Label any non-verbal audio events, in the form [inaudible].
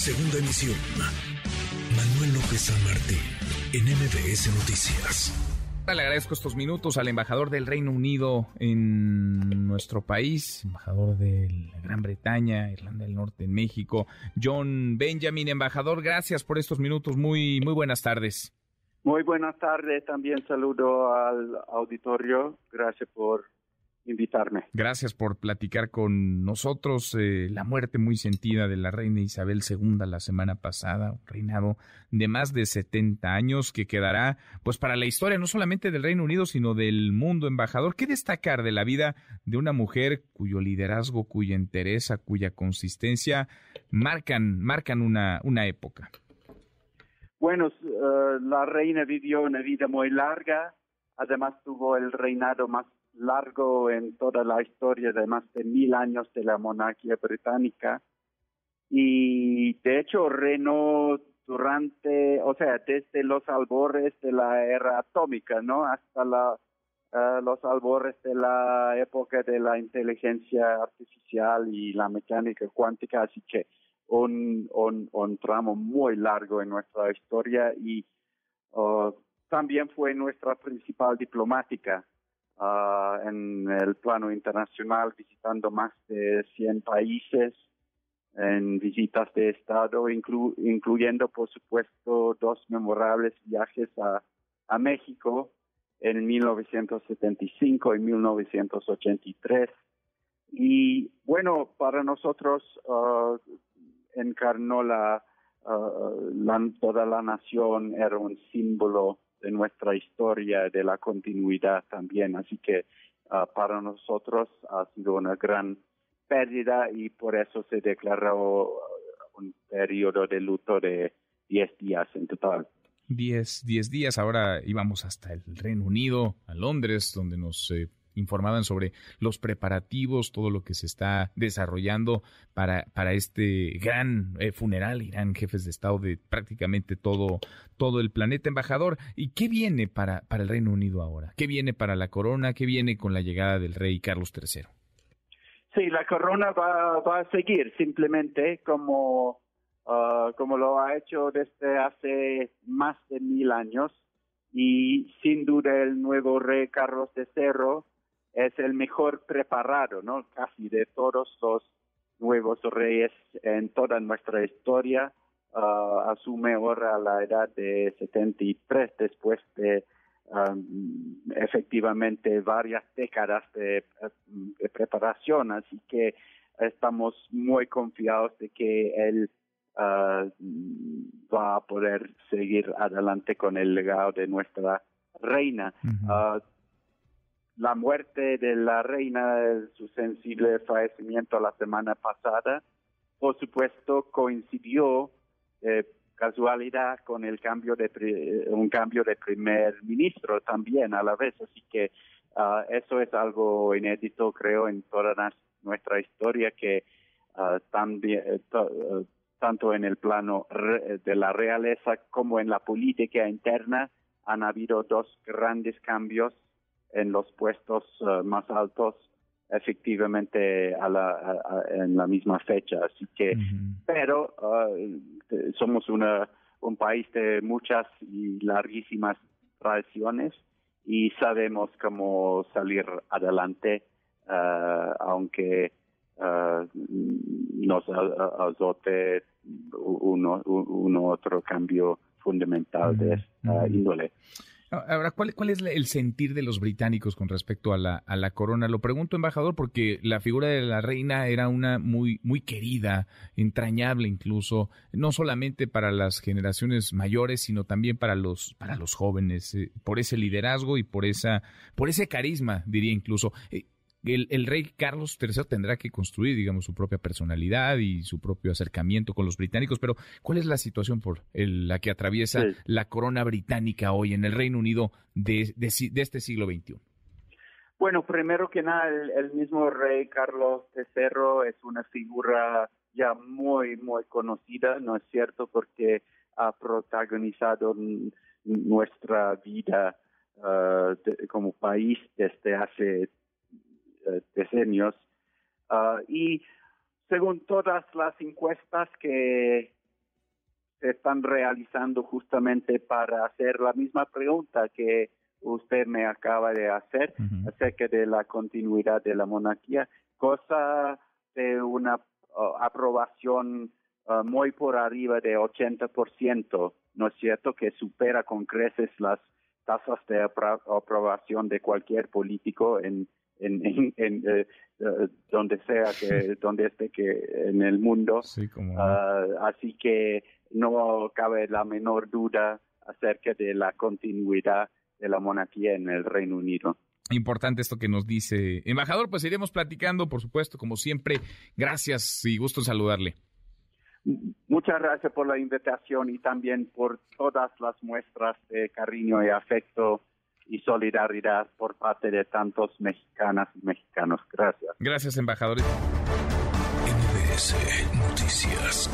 Segunda emisión. Manuel López San Martín, en MBS Noticias. Le agradezco estos minutos al embajador del Reino Unido en nuestro país, embajador de la Gran Bretaña, Irlanda del Norte, en México, John Benjamin, embajador, gracias por estos minutos, muy, muy buenas tardes. Muy buenas tardes, también saludo al auditorio, gracias por invitarme. Gracias por platicar con nosotros. Eh, la muerte muy sentida de la reina Isabel II la semana pasada, un reinado de más de 70 años que quedará pues para la historia no solamente del Reino Unido, sino del mundo embajador. ¿Qué destacar de la vida de una mujer cuyo liderazgo, cuya entereza, cuya consistencia marcan, marcan una, una época? Bueno, eh, la reina vivió una vida muy larga, además tuvo el reinado más largo en toda la historia de más de mil años de la monarquía británica. Y de hecho reinó durante, o sea, desde los albores de la era atómica, ¿no? Hasta la, eh, los albores de la época de la inteligencia artificial y la mecánica cuántica, así que un, un, un tramo muy largo en nuestra historia y uh, también fue nuestra principal diplomática uh, en el plano internacional, visitando más de 100 países en visitas de Estado, incluyendo, por supuesto, dos memorables viajes a, a México en 1975 y 1983. Y bueno, para nosotros uh, encarnó la, la, toda la nación, era un símbolo de nuestra historia, de la continuidad también. Así que uh, para nosotros ha sido una gran pérdida y por eso se declaró un periodo de luto de 10 días en total. 10 días. Ahora íbamos hasta el Reino Unido, a Londres, donde nos eh, informaban sobre los preparativos, todo lo que se está desarrollando para, para este gran eh, funeral. Irán jefes de Estado de prácticamente todo, todo el planeta. Embajador, ¿y qué viene para, para el Reino Unido ahora? ¿Qué viene para la corona? ¿Qué viene con la llegada del rey Carlos III? Sí, la corona va, va a seguir simplemente como, uh, como lo ha hecho desde hace más de mil años y sin duda el nuevo rey Carlos III es el mejor preparado, ¿no? Casi de todos los nuevos reyes en toda nuestra historia. Uh, asume ahora la edad de 73 después de um, efectivamente varias décadas de, de, preparación, así que estamos muy confiados de que él uh, va a poder seguir adelante con el legado de nuestra reina. Uh, la muerte de la reina, su sensible fallecimiento la semana pasada, por supuesto coincidió eh, casualidad con el cambio de un cambio de primer ministro también a la vez, así que uh, eso es algo inédito creo en toda nuestra historia que uh, también uh, tanto en el plano de la realeza como en la política interna han habido dos grandes cambios en los puestos uh, más altos efectivamente a la, en la misma fecha. Así que, pero uh, somos una, un país de muchas y larguísimas tradiciones y sabemos cómo salir adelante, uh, aunque nos azote uno, uno otro cambio fundamental de esta índole. Ahora, ¿cuál, ¿cuál, es el sentir de los británicos con respecto a la, corona? Lo pregunto, embajador, porque la figura de la reina era una muy, muy querida, entrañable incluso, no solamente para las generaciones mayores, sino también para los, para los jóvenes, eh, por ese liderazgo y por esa, por ese carisma, diría incluso. Eh, el, rey Carlos III tendrá que construir, digamos, su propia personalidad y su propio acercamiento con los británicos, pero ¿cuál es la situación por la que atraviesa la corona británica hoy en el Reino Unido de, de, este siglo XXI? Bueno, primero que nada, el, mismo rey Carlos III es una figura ya muy, muy conocida, ¿no es cierto? Porque ha protagonizado nuestra vida uh, como país desde hace Ah, y según todas las encuestas que se están realizando justamente para hacer la misma pregunta que usted me acaba de hacer acerca de la continuidad de la monarquía, cosa de una uh, aprobación uh, muy por arriba de 80%, ¿no es cierto?, que supera con creces las tasas de aprobación de cualquier político en, en, en, eh, eh, donde sea que [laughs] donde esté que en el mundo uh, así que no cabe la menor duda acerca de la continuidad de la monarquía en el Reino Unido. Importante esto que nos dice. Embajador, pues iremos platicando, por supuesto, como siempre. Gracias y gusto en saludarle. Muchas gracias por la invitación y también por todas las muestras de cariño y afecto y solidaridad por parte de tantos mexicanas y mexicanos. Gracias. Gracias, embajador. Noticias.